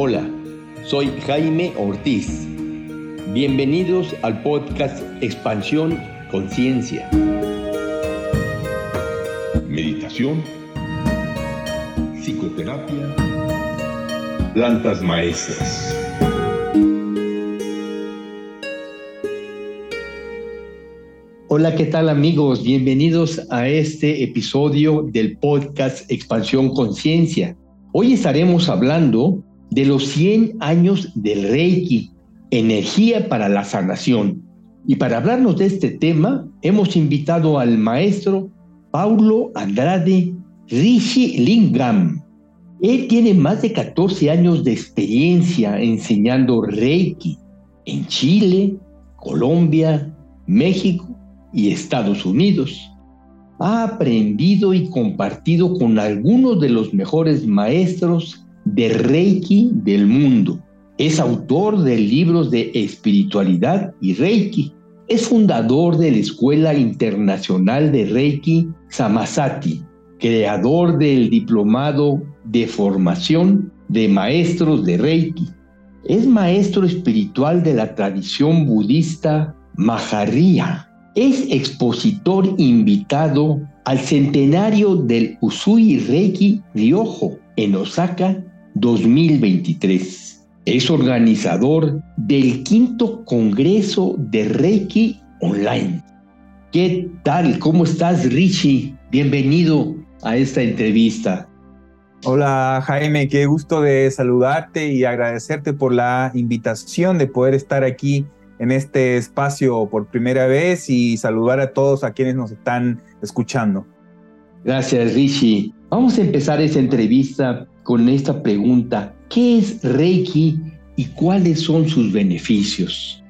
Hola, soy Jaime Ortiz. Bienvenidos al podcast Expansión Conciencia. Meditación, psicoterapia, plantas maestras. Hola, ¿qué tal amigos? Bienvenidos a este episodio del podcast Expansión Conciencia. Hoy estaremos hablando de los 100 años del Reiki, energía para la sanación. Y para hablarnos de este tema, hemos invitado al maestro Paulo Andrade Rishi Lingam. Él tiene más de 14 años de experiencia enseñando Reiki en Chile, Colombia, México y Estados Unidos. Ha aprendido y compartido con algunos de los mejores maestros de Reiki del mundo. Es autor de libros de espiritualidad y Reiki. Es fundador de la Escuela Internacional de Reiki Samasati, creador del diplomado de formación de maestros de Reiki. Es maestro espiritual de la tradición budista Maharya. Es expositor invitado al centenario del Usui Reiki Ryojo en Osaka 2023. Es organizador del quinto Congreso de Reiki Online. ¿Qué tal? ¿Cómo estás, Richie? Bienvenido a esta entrevista. Hola Jaime, qué gusto de saludarte y agradecerte por la invitación de poder estar aquí en este espacio por primera vez y saludar a todos a quienes nos están escuchando. Gracias, Richie. Vamos a empezar esta entrevista con esta pregunta. ¿Qué es Reiki y cuáles son sus beneficios?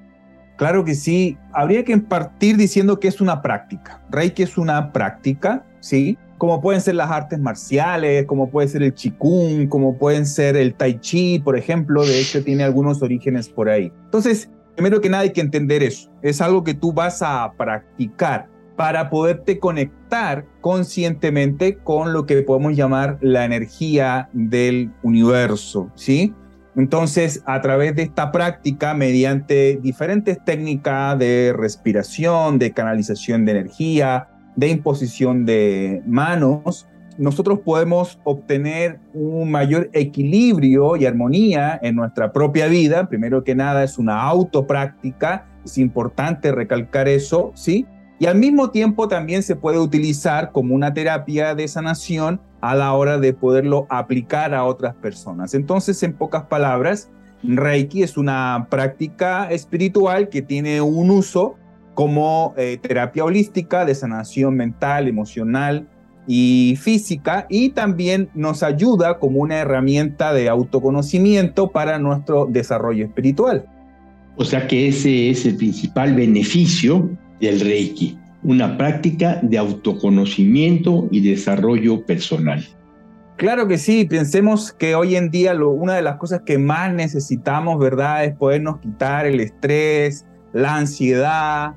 Claro que sí. Habría que partir diciendo que es una práctica. Reiki es una práctica, ¿sí? Como pueden ser las artes marciales, como puede ser el Qigong, como pueden ser el Tai Chi, por ejemplo. De hecho, tiene algunos orígenes por ahí. Entonces, primero que nada hay que entender eso. Es algo que tú vas a practicar para poderte conectar conscientemente con lo que podemos llamar la energía del universo, ¿sí? Entonces, a través de esta práctica, mediante diferentes técnicas de respiración, de canalización de energía, de imposición de manos, nosotros podemos obtener un mayor equilibrio y armonía en nuestra propia vida. Primero que nada, es una autopráctica, es importante recalcar eso, ¿sí? Y al mismo tiempo también se puede utilizar como una terapia de sanación a la hora de poderlo aplicar a otras personas. Entonces, en pocas palabras, Reiki es una práctica espiritual que tiene un uso como eh, terapia holística de sanación mental, emocional y física y también nos ayuda como una herramienta de autoconocimiento para nuestro desarrollo espiritual. O sea que ese es el principal beneficio del Reiki, una práctica de autoconocimiento y desarrollo personal. Claro que sí, pensemos que hoy en día una de las cosas que más necesitamos, ¿verdad?, es podernos quitar el estrés, la ansiedad,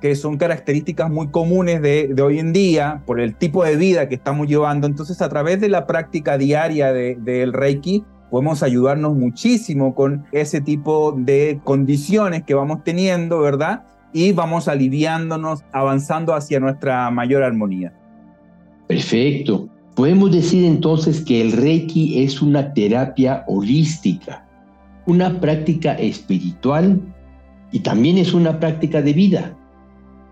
que son características muy comunes de, hoy en día por el tipo de vida que estamos llevando. Entonces, a través de la práctica diaria del de, Reiki, podemos ayudarnos muchísimo con ese tipo de condiciones que vamos teniendo, ¿verdad? Y vamos aliviándonos, avanzando hacia nuestra mayor armonía. Perfecto. Podemos decir entonces que el Reiki es una terapia holística, una práctica espiritual y también es una práctica de vida.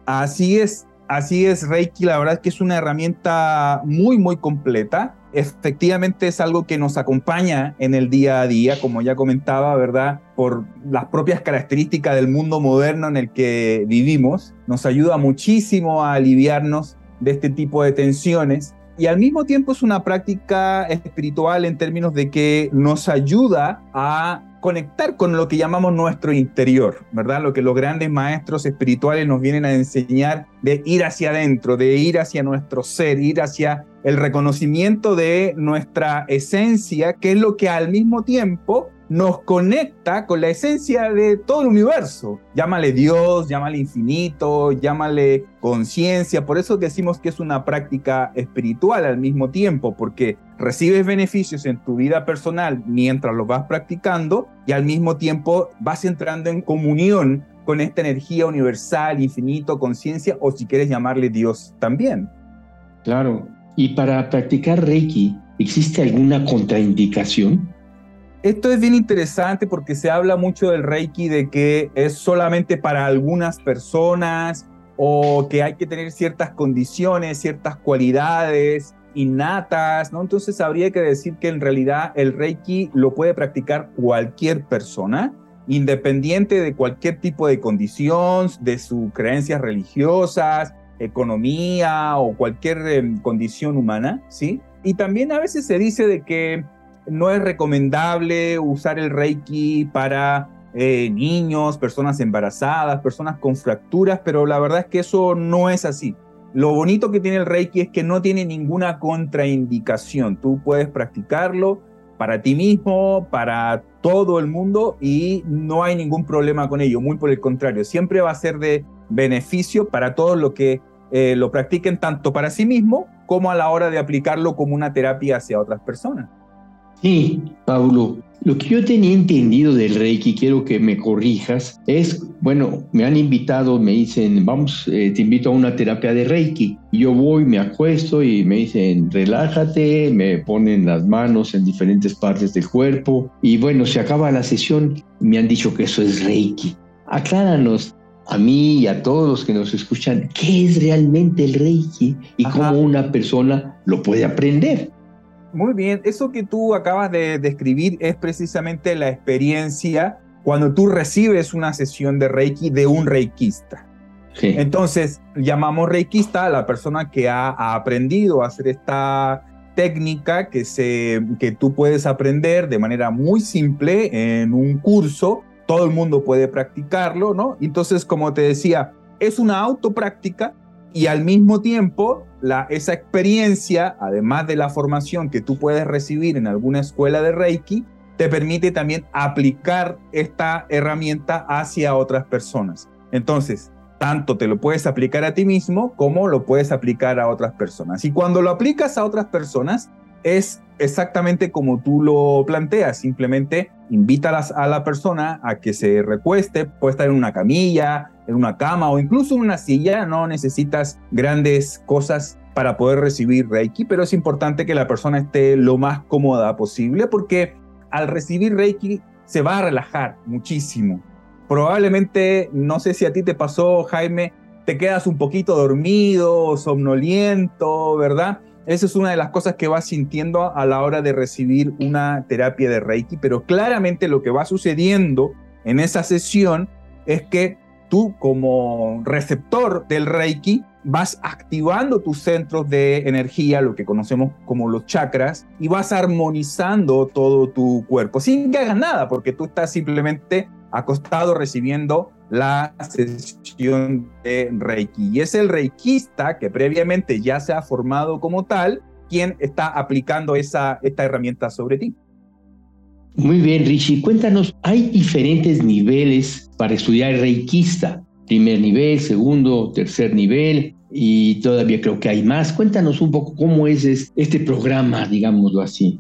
Así es, así es Reiki, la verdad es que es una herramienta muy, muy completa efectivamente es algo que nos acompaña en el día a día, como ya comentaba, ¿verdad? Por las propias características del mundo moderno en el que vivimos, nos ayuda muchísimo a aliviarnos de este tipo de tensiones y al mismo tiempo es una práctica espiritual en términos de que nos ayuda a conectar con lo que llamamos nuestro interior, ¿verdad? Lo que los grandes maestros espirituales nos vienen a enseñar de ir hacia adentro, de ir hacia nuestro ser, ir hacia el reconocimiento de nuestra esencia, que es lo que al mismo tiempo nos conecta con la esencia de todo el universo. Llámale Dios, llámale infinito, llámale conciencia. Por eso decimos que es una práctica espiritual al mismo tiempo, porque recibes beneficios en tu vida personal mientras lo vas practicando y al mismo tiempo vas entrando en comunión con esta energía universal, infinito, conciencia, o si quieres llamarle Dios también. Claro. Y para practicar Reiki, ¿existe alguna contraindicación? Esto es bien interesante porque se habla mucho del Reiki de que es solamente para algunas personas o que hay que tener ciertas condiciones, ciertas cualidades innatas, ¿no? Entonces habría que decir que en realidad el Reiki lo puede practicar cualquier persona, independiente de cualquier tipo de condición, de sus creencias religiosas, economía o cualquier em, condición humana, ¿sí? Y también a veces se dice de que no es recomendable usar el Reiki para eh, niños, personas embarazadas, personas con fracturas, pero la verdad es que eso no es así. Lo bonito que tiene el Reiki es que no tiene ninguna contraindicación. Tú puedes practicarlo para ti mismo, para todo el mundo y no hay ningún problema con ello. Muy por el contrario, siempre va a ser de beneficio para todos los que eh, lo practiquen tanto para sí mismo como a la hora de aplicarlo como una terapia hacia otras personas. Sí, Pablo, lo que yo tenía entendido del Reiki, quiero que me corrijas, es, bueno, me han invitado, me dicen, vamos, eh, te invito a una terapia de Reiki. Yo voy, me acuesto y me dicen, relájate, me ponen las manos en diferentes partes del cuerpo y bueno, se acaba la sesión, me han dicho que eso es Reiki. Acláranos, a mí y a todos los que nos escuchan, ¿qué es realmente el Reiki y cómo una persona lo puede aprender? Muy bien, eso que tú acabas de describir es precisamente la experiencia cuando tú recibes una sesión de Reiki de un reikista. Entonces, llamamos reikista a la persona que ha, aprendido a hacer esta técnica que, se, que tú puedes aprender de manera muy simple en un curso. Todo el mundo puede practicarlo, ¿no? Entonces, como te decía, es una autopráctica y al mismo tiempo la, esa experiencia, además de la formación que tú puedes recibir en alguna escuela de Reiki, te permite también aplicar esta herramienta hacia otras personas. Entonces, tanto te lo puedes aplicar a ti mismo como lo puedes aplicar a otras personas. Y cuando lo aplicas a otras personas, es exactamente como tú lo planteas, simplemente invita a la persona a que se recueste, puede estar en una camilla, en una cama o incluso en una silla, no necesitas grandes cosas para poder recibir Reiki, pero es importante que la persona esté lo más cómoda posible porque al recibir Reiki se va a relajar muchísimo. Probablemente, no sé si a ti te pasó, Jaime, te quedas un poquito dormido, somnoliento, ¿verdad? Esa es una de las cosas que vas sintiendo a la hora de recibir una terapia de Reiki, pero claramente lo que va sucediendo en esa sesión es que tú como receptor del Reiki vas activando tus centros de energía, lo que conocemos como los chakras, y vas armonizando todo tu cuerpo sin que hagas nada, porque tú estás simplemente acostado recibiendo la sesión de Reiki. Y es el reikista que previamente ya se ha formado como tal quien está aplicando esa, esta herramienta sobre ti. Muy bien, Richie. Cuéntanos, ¿hay diferentes niveles para estudiar reikista? Primer nivel, segundo, tercer nivel y todavía creo que hay más. Cuéntanos un poco cómo es este programa, digámoslo así.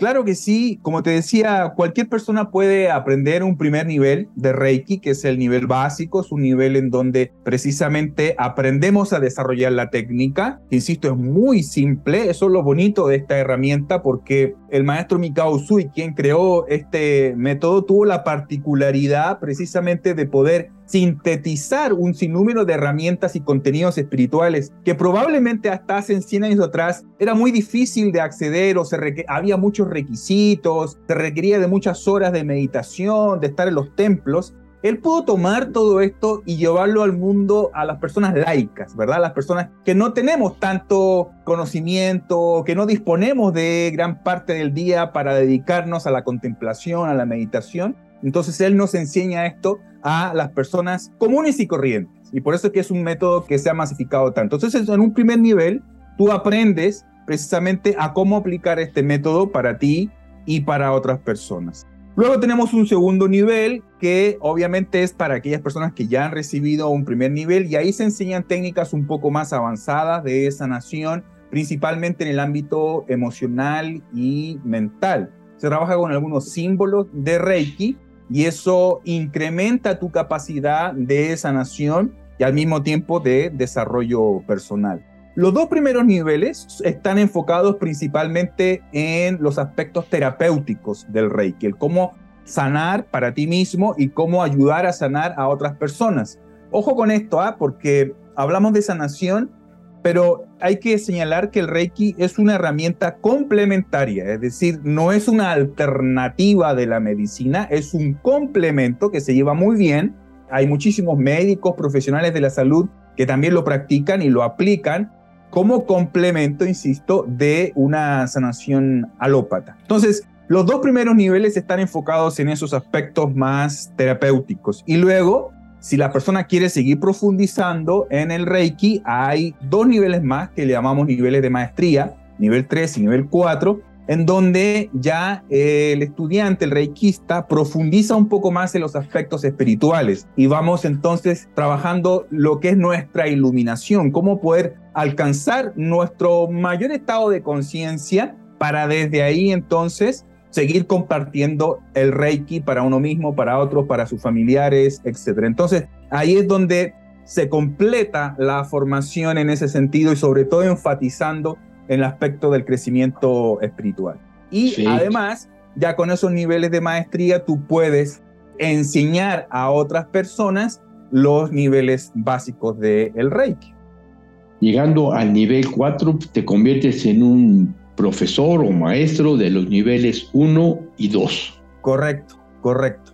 Claro que sí, como te decía, cualquier persona puede aprender un primer nivel de Reiki, que es el nivel básico, es un nivel en donde precisamente aprendemos a desarrollar la técnica. Insisto, es muy simple, eso es lo bonito de esta herramienta porque el maestro Mikao Usui, quien creó este método, tuvo la particularidad precisamente de poder sintetizar un sinnúmero de herramientas y contenidos espirituales que probablemente hasta hace 100 años atrás era muy difícil de acceder o se había muchos requisitos, se requería de muchas horas de meditación, de estar en los templos. Él pudo tomar todo esto y llevarlo al mundo a las personas laicas, ¿verdad? Las personas que no tenemos tanto conocimiento, que no disponemos de gran parte del día para dedicarnos a la contemplación, a la meditación. Entonces Él nos enseña esto a las personas comunes y corrientes. Y por eso es que es un método que se ha masificado tanto. Entonces, en un primer nivel, tú aprendes precisamente a cómo aplicar este método para ti y para otras personas. Luego tenemos un segundo nivel que obviamente es para aquellas personas que ya han recibido un primer nivel y ahí se enseñan técnicas un poco más avanzadas de sanación, principalmente en el ámbito emocional y mental. Se trabaja con algunos símbolos de Reiki y eso incrementa tu capacidad de sanación y al mismo tiempo de desarrollo personal. Los dos primeros niveles están enfocados principalmente en los aspectos terapéuticos del Reiki, el cómo sanar para ti mismo y cómo ayudar a sanar a otras personas. Ojo con esto, ¿ah? porque hablamos de sanación, pero hay que señalar que el Reiki es una herramienta complementaria, es decir, no es una alternativa de la medicina, es un complemento que se lleva muy bien. Hay muchísimos médicos, profesionales de la salud que también lo practican y lo aplican como complemento, insisto, de una sanación alópata. Entonces, los dos primeros niveles están enfocados en esos aspectos más terapéuticos. Y luego, si la persona quiere seguir profundizando en el Reiki, hay dos niveles más que le llamamos niveles de maestría, nivel 3 y nivel 4, en donde ya eh, el estudiante, el reikista, profundiza un poco más en los aspectos espirituales. Y vamos entonces trabajando lo que es nuestra iluminación, cómo poder alcanzar nuestro mayor estado de conciencia para desde ahí entonces seguir compartiendo el reiki para uno mismo, para otros, para sus familiares, etc. Entonces ahí es donde se completa la formación en ese sentido y sobre todo enfatizando en el aspecto del crecimiento espiritual. Y además, ya con esos niveles de maestría, tú puedes enseñar a otras personas los niveles básicos del el Reiki. Llegando al nivel 4, te conviertes en un profesor o maestro de los niveles 1 y 2. Correcto, correcto.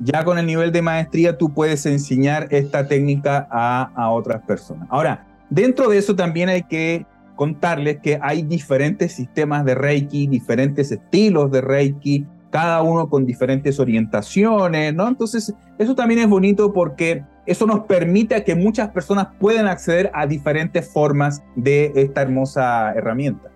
Ya con el nivel de maestría tú puedes enseñar esta técnica a, a otras personas. Ahora, dentro de eso también hay que contarles que hay diferentes sistemas de Reiki, diferentes estilos de Reiki, cada uno con diferentes orientaciones, ¿no? Entonces, eso también es bonito porque eso nos permite que muchas personas puedan acceder a diferentes formas de esta hermosa herramienta.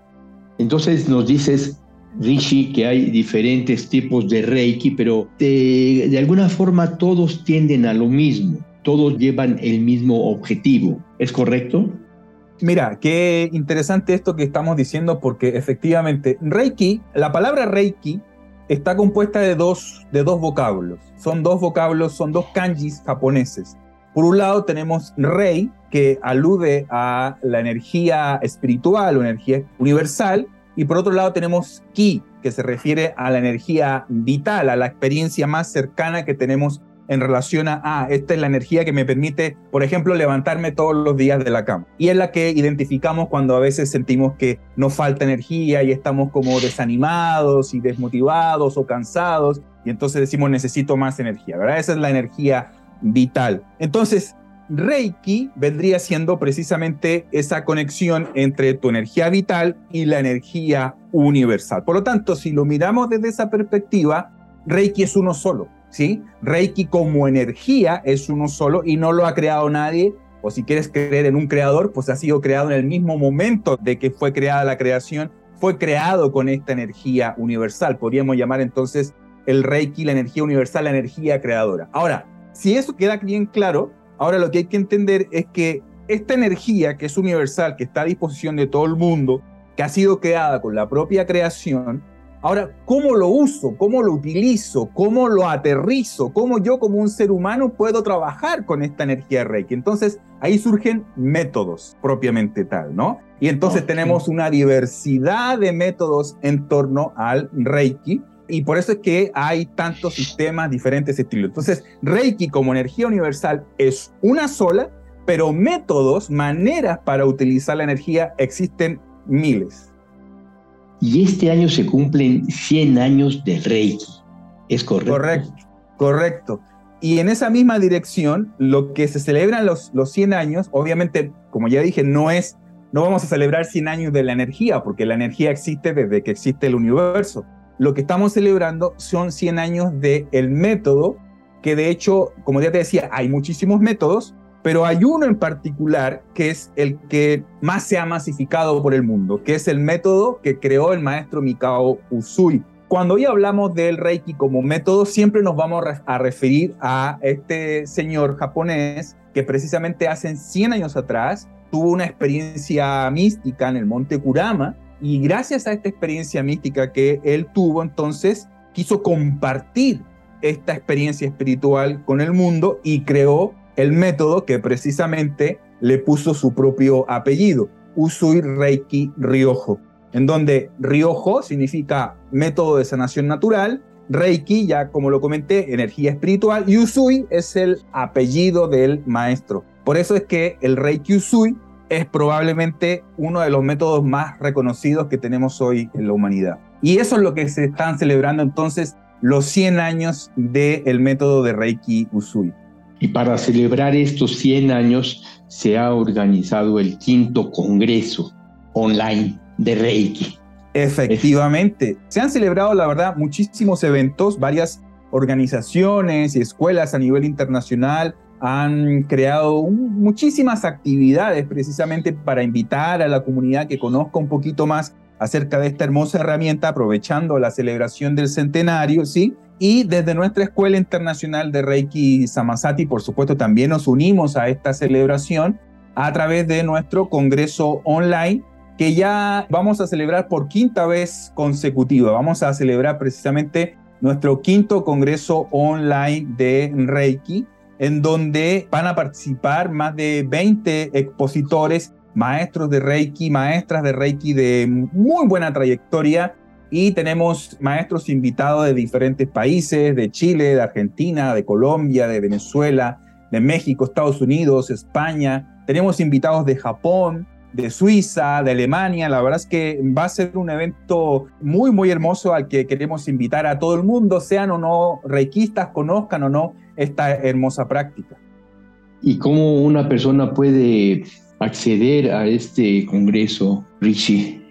Entonces nos dices, Rishi, que hay diferentes tipos de Reiki, pero de, de alguna forma todos tienden a lo mismo, todos llevan el mismo objetivo, ¿es correcto? Mira, qué interesante esto que estamos diciendo porque efectivamente Reiki, la palabra Reiki está compuesta de dos, de dos vocablos. Son dos vocablos, son dos kanjis japoneses. Por un lado tenemos Rei, que alude a la energía espiritual o energía universal, y por otro lado tenemos Ki, que se refiere a la energía vital, a la experiencia más cercana que tenemos en relación a, ah, esta es la energía que me permite, por ejemplo, levantarme todos los días de la cama. Y es la que identificamos cuando a veces sentimos que nos falta energía y estamos como desanimados y desmotivados o cansados. Y entonces decimos, necesito más energía, ¿verdad? Esa es la energía vital. Entonces, Reiki vendría siendo precisamente esa conexión entre tu energía vital y la energía universal. Por lo tanto, si lo miramos desde esa perspectiva, Reiki es uno solo. ¿sí? Reiki como energía es uno solo y no lo ha creado nadie. O si quieres creer en un creador, pues ha sido creado en el mismo momento de que fue creada la creación, fue creado con esta energía universal. Podríamos llamar entonces el Reiki la energía universal, la energía creadora. Ahora, si eso queda bien claro, ahora lo que hay que entender es que esta energía que es universal, que está a disposición de todo el mundo, que ha sido creada con la propia creación, Ahora, ¿cómo lo uso? ¿Cómo lo utilizo? ¿Cómo lo aterrizo? ¿Cómo yo como un ser humano puedo trabajar con esta energía Reiki? Entonces, ahí surgen métodos propiamente tal, ¿no? Y entonces tenemos una diversidad de métodos en torno al Reiki. Y por eso es que hay tantos sistemas, diferentes estilos. Entonces, Reiki como energía universal es una sola, pero métodos, maneras para utilizar la energía existen miles. Y este año se cumplen 100 años de Reiki. ¿Es correcto? Correcto, correcto. Y en esa misma dirección, lo que se celebran los, los 100 años, obviamente, como ya dije, no es, no vamos a celebrar 100 años de la energía, porque la energía existe desde que existe el universo. Lo que estamos celebrando son 100 años del el método, que de hecho, como ya te decía, hay muchísimos métodos, pero hay uno en particular que es el que más se ha masificado por el mundo, que es el método que creó el maestro Mikao Usui. cuando hoy hablamos del Reiki como método, siempre nos vamos a referir a este señor japonés que precisamente hace 100 años atrás tuvo una experiencia mística en el monte Kurama y gracias a esta experiencia mística que él tuvo, entonces quiso compartir esta experiencia espiritual con el mundo y creó el método que precisamente le puso su propio apellido, Usui Reiki Ryojo, en donde Ryojo significa método de sanación natural, Reiki, ya como lo comenté, energía espiritual, y Usui es el apellido del maestro. Por eso es que el Reiki Usui es probablemente uno de los métodos más reconocidos que tenemos hoy en la humanidad. Y eso es lo que se están celebrando entonces los 100 años del método de Reiki Usui. Y para celebrar estos 100 años se ha organizado el quinto congreso online de Reiki. Efectivamente, se han celebrado, la verdad, muchísimos eventos, varias organizaciones y escuelas a nivel internacional han creado muchísimas actividades precisamente para invitar a la comunidad que conozca un poquito más acerca de esta hermosa herramienta, aprovechando la celebración del centenario, ¿sí? Y desde nuestra Escuela Internacional de Reiki Samasati, por supuesto, también nos unimos a esta celebración a través de nuestro Congreso Online, que ya vamos a celebrar por quinta vez consecutiva. Vamos a celebrar precisamente nuestro quinto Congreso Online de Reiki, en donde van a participar más de 20 expositores, maestros de Reiki, maestras de Reiki de muy buena trayectoria y tenemos maestros invitados de diferentes países, de Chile, de Argentina, de Colombia, de Venezuela, de México, Estados Unidos, España. Tenemos invitados de Japón, de Suiza, de Alemania. La verdad es que va a ser un evento muy, muy hermoso al que queremos invitar a todo el mundo, sean o no reikistas, conozcan o no esta hermosa práctica. ¿Y cómo una persona puede acceder a este congreso, Richie?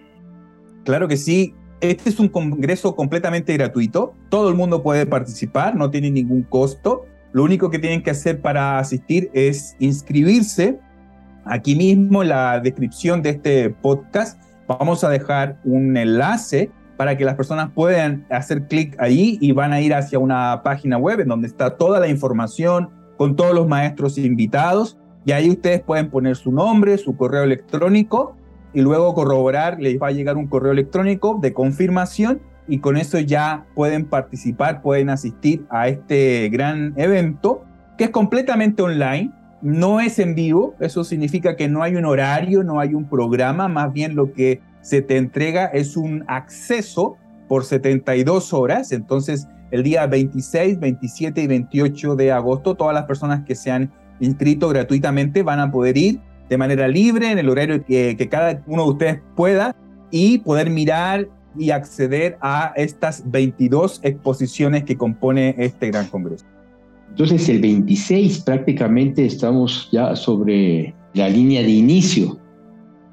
Claro que sí. Este es un congreso completamente gratuito. Todo el mundo puede participar, no tiene ningún costo. Lo único que tienen que hacer para asistir es inscribirse. Aquí mismo en la descripción de este podcast vamos a dejar un enlace para que las personas puedan hacer clic ahí y van a ir hacia una página web en donde está toda la información con todos los maestros invitados. Y ahí ustedes pueden poner su nombre, su correo electrónico y luego corroborar, les va a llegar un correo electrónico de confirmación y con eso ya pueden participar, pueden asistir a este gran evento que es completamente online, no es en vivo, eso significa que no hay un horario, no hay un programa, más bien lo que se te entrega es un acceso por 72 horas, entonces el día 26, 27 y 28 de agosto todas las personas que se han inscrito gratuitamente van a poder ir de manera libre en el horario que, cada uno de ustedes pueda y poder mirar y acceder a estas 22 exposiciones que compone este gran congreso. Entonces el 26 prácticamente estamos ya sobre la línea de inicio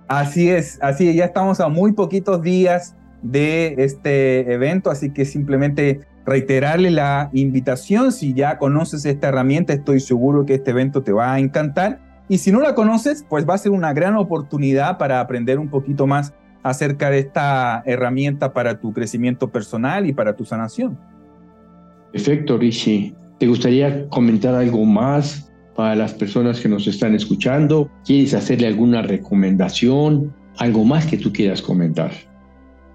Así es, así es, ya estamos a muy poquitos días de este evento, así que simplemente reiterarle la invitación, si ya conoces esta herramienta, estoy seguro que este evento te va a encantar. Y si no la conoces, pues va a ser una gran oportunidad para aprender un poquito más acerca de esta herramienta para tu crecimiento personal y para tu sanación. Perfecto, Rishi. ¿Te gustaría comentar algo más para las personas que nos están escuchando? ¿Quieres hacerle alguna recomendación? ¿Algo más que tú quieras comentar?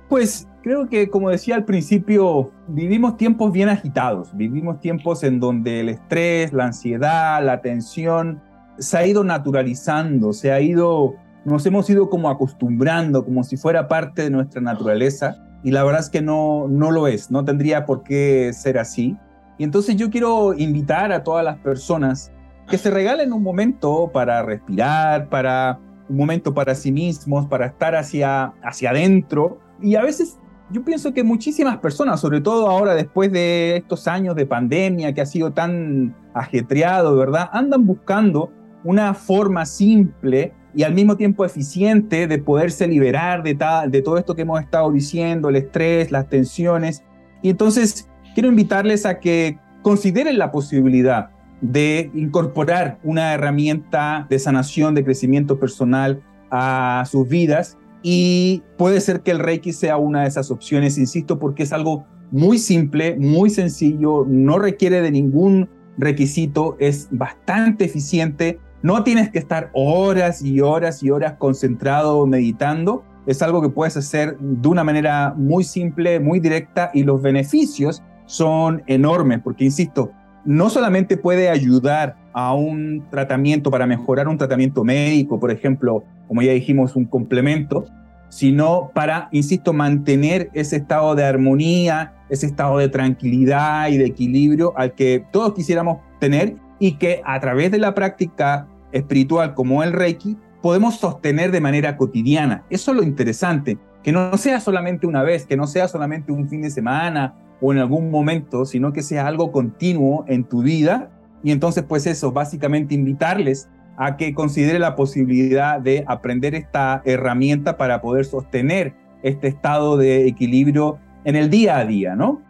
Pues creo que, como decía al principio, vivimos tiempos bien agitados, vivimos tiempos en donde el estrés, la ansiedad, la tensión se ha ido naturalizando, se ha ido, nos hemos ido como acostumbrando, como si fuera parte de nuestra naturaleza, y la verdad es que no, no lo es, no tendría por qué ser así. Y entonces yo quiero invitar a todas las personas que se regalen un momento para respirar, para un momento para sí mismos, para estar hacia, hacia adentro. Y a veces yo pienso que muchísimas personas, sobre todo ahora después de estos años de pandemia que ha sido tan ajetreado, ¿verdad? Andan buscando una forma simple y al mismo tiempo eficiente de poderse liberar de, de todo esto que hemos estado diciendo, el estrés, las tensiones. Y entonces quiero invitarles a que consideren la posibilidad de incorporar una herramienta de sanación, de crecimiento personal a sus vidas y puede ser que el Reiki sea una de esas opciones, insisto, porque es algo muy simple, muy sencillo, no requiere de ningún requisito, es bastante eficiente, no tienes que estar horas y horas y horas concentrado meditando, es algo que puedes hacer de una manera muy simple, muy directa y los beneficios son enormes, porque insisto, no solamente puede ayudar a un tratamiento para mejorar un tratamiento médico, por ejemplo, como ya dijimos, un complemento, sino para, insisto, mantener ese estado de armonía, ese estado de tranquilidad y de equilibrio al que todos quisiéramos tener y que a través de la práctica espiritual como el Reiki podemos sostener de manera cotidiana. Eso es lo interesante, que no sea solamente una vez, que no sea solamente un fin de semana o en algún momento, sino que sea algo continuo en tu vida. Y entonces, pues eso, básicamente invitarles a que considere la posibilidad de aprender esta herramienta para poder sostener este estado de equilibrio en el día a día, ¿no?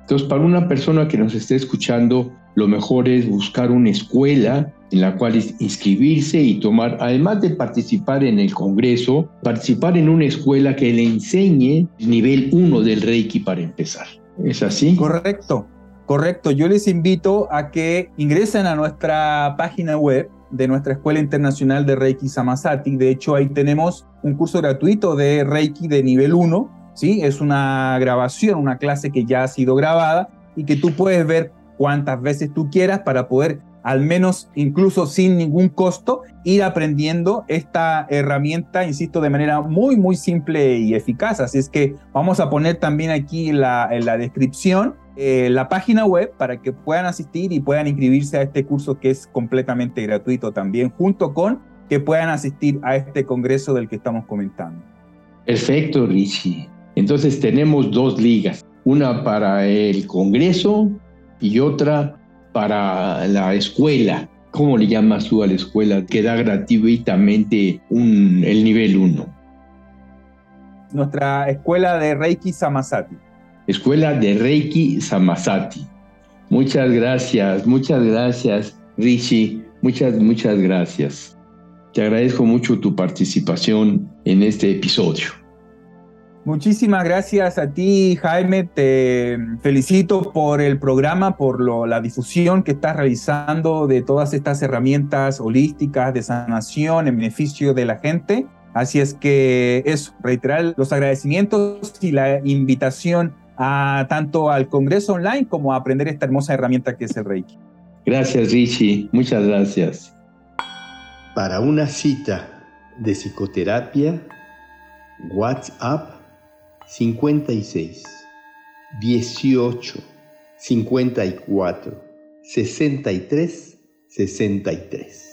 Entonces, para una persona que nos esté escuchando, lo mejor es buscar una escuela en la cual inscribirse y tomar, además de participar en el Congreso, participar en una escuela que le enseñe nivel 1 del Reiki para empezar. ¿Es así? Correcto, correcto. Yo les invito a que ingresen a nuestra página web de nuestra Escuela Internacional de Reiki Samasati. De hecho, ahí tenemos un curso gratuito de Reiki de nivel 1. ¿sí? Es una grabación, una clase que ya ha sido grabada y que tú puedes ver cuantas veces tú quieras para poder al menos incluso sin ningún costo, ir aprendiendo esta herramienta, insisto, de manera muy, muy simple y eficaz. Así es que vamos a poner también aquí en la, descripción eh, la página web para que puedan asistir y puedan inscribirse a este curso que es completamente gratuito también, junto con que puedan asistir a este congreso del que estamos comentando. Perfecto, Richie. Entonces tenemos dos ligas, una para el congreso y otra para la escuela. ¿Cómo le llamas tú a la escuela que da gratuitamente un, el nivel 1? Nuestra escuela de Reiki Samasati. Escuela de Reiki Samasati. Muchas gracias, muchas gracias, Rishi. Muchas, muchas gracias. Te agradezco mucho tu participación en este episodio. Muchísimas gracias a ti, Jaime. Te felicito por el programa, por la difusión que estás realizando de todas estas herramientas holísticas de sanación en beneficio de la gente. Así es que eso, reiterar los agradecimientos y la invitación a tanto al Congreso Online como a aprender esta hermosa herramienta que es el Reiki. Gracias, Richie. Muchas gracias. Para una cita de psicoterapia, WhatsApp 56, 18, 54, 63, 63.